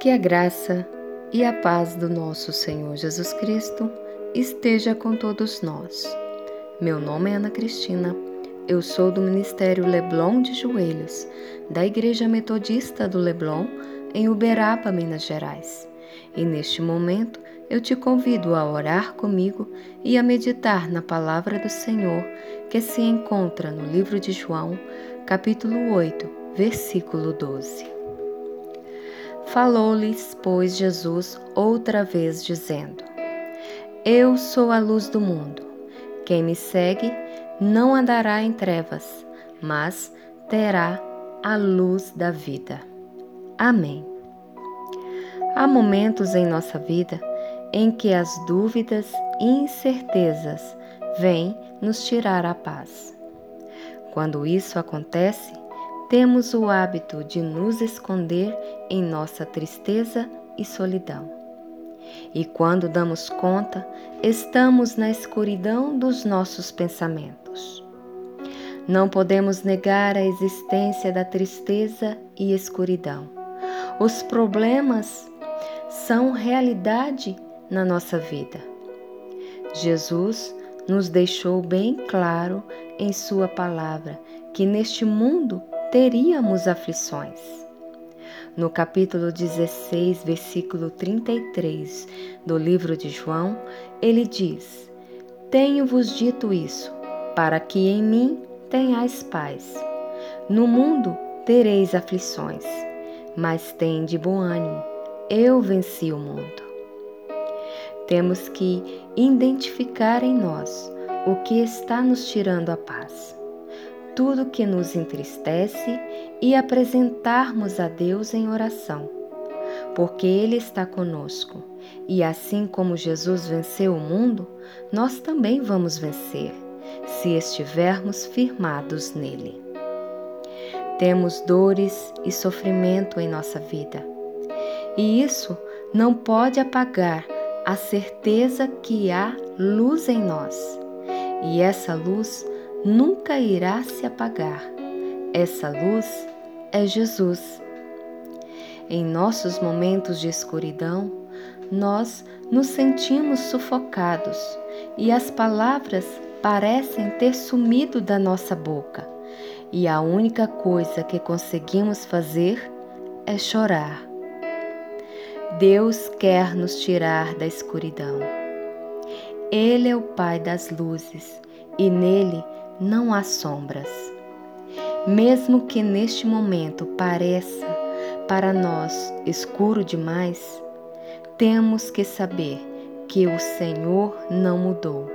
Que a graça e a paz do nosso Senhor Jesus Cristo esteja com todos nós. Meu nome é Ana Cristina, eu sou do Ministério Leblon de Joelhos, da Igreja Metodista do Leblon, em Uberaba, Minas Gerais. E neste momento eu te convido a orar comigo e a meditar na palavra do Senhor que se encontra no livro de João, capítulo 8, versículo 12. Falou-lhes, pois, Jesus outra vez, dizendo: Eu sou a luz do mundo. Quem me segue não andará em trevas, mas terá a luz da vida. Amém. Há momentos em nossa vida em que as dúvidas e incertezas vêm nos tirar a paz. Quando isso acontece, temos o hábito de nos esconder em nossa tristeza e solidão. E quando damos conta, estamos na escuridão dos nossos pensamentos. Não podemos negar a existência da tristeza e escuridão. Os problemas são realidade na nossa vida. Jesus nos deixou bem claro em Sua palavra que neste mundo teríamos aflições. No capítulo 16, versículo 33 do livro de João, ele diz: Tenho-vos dito isso, para que em mim tenhais paz. No mundo tereis aflições, mas tende bom ânimo, eu venci o mundo. Temos que identificar em nós o que está nos tirando a paz, tudo que nos entristece e apresentarmos a Deus em oração, porque Ele está conosco e assim como Jesus venceu o mundo, nós também vamos vencer, se estivermos firmados nele. Temos dores e sofrimento em nossa vida, e isso não pode apagar a certeza que há luz em nós. E essa luz nunca irá se apagar. Essa luz é Jesus. Em nossos momentos de escuridão, nós nos sentimos sufocados e as palavras parecem ter sumido da nossa boca, e a única coisa que conseguimos fazer é chorar Deus quer nos tirar da escuridão. Ele é o Pai das luzes e nele não há sombras. Mesmo que neste momento pareça para nós escuro demais, temos que saber que o Senhor não mudou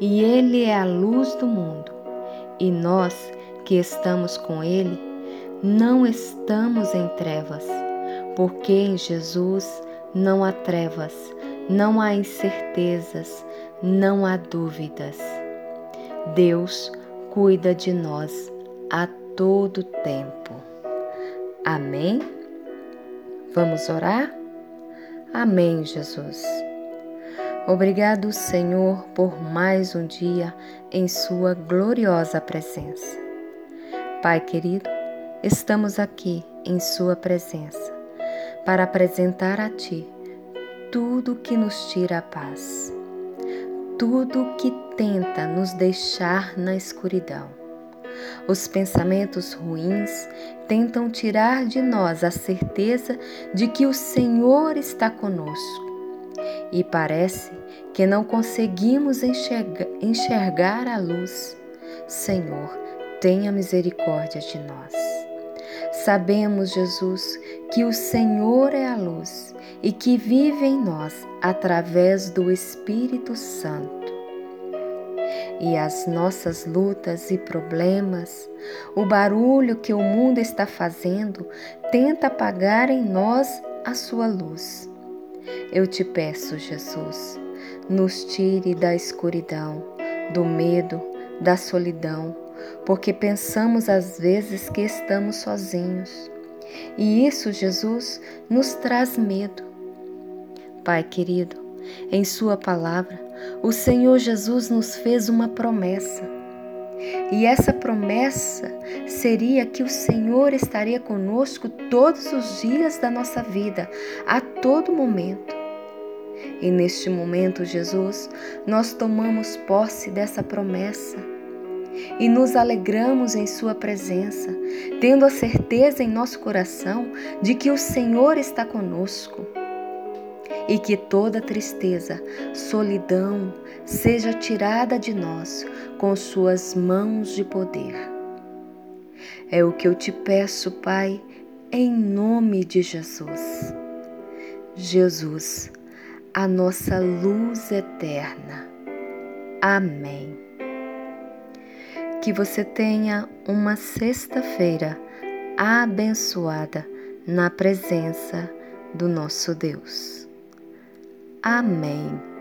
e Ele é a luz do mundo e nós que estamos com Ele não estamos em trevas porque em Jesus não há trevas, não há incertezas, não há dúvidas. Deus cuida de nós a todo tempo. Amém? Vamos orar? Amém, Jesus. Obrigado, Senhor, por mais um dia em Sua gloriosa presença. Pai querido, estamos aqui em Sua presença para apresentar a Ti tudo que nos tira a paz, tudo que tenta nos deixar na escuridão. Os pensamentos ruins tentam tirar de nós a certeza de que o Senhor está conosco. E parece que não conseguimos enxergar, enxergar a luz. Senhor, tenha misericórdia de nós. Sabemos, Jesus, que o Senhor é a luz e que vive em nós através do Espírito Santo. E as nossas lutas e problemas, o barulho que o mundo está fazendo, tenta apagar em nós a sua luz. Eu te peço, Jesus, nos tire da escuridão, do medo, da solidão porque pensamos às vezes que estamos sozinhos. E isso, Jesus, nos traz medo. Pai querido, em Sua palavra, o Senhor Jesus nos fez uma promessa. E essa promessa seria que o Senhor estaria conosco todos os dias da nossa vida, a todo momento. E neste momento, Jesus, nós tomamos posse dessa promessa e nos alegramos em Sua presença, tendo a certeza em nosso coração de que o Senhor está conosco e que toda tristeza, solidão seja tirada de nós com Suas mãos de poder. É o que eu te peço, Pai, em nome de Jesus. Jesus, a nossa luz eterna. Amém. Que você tenha uma sexta-feira abençoada na presença do nosso Deus. Amém.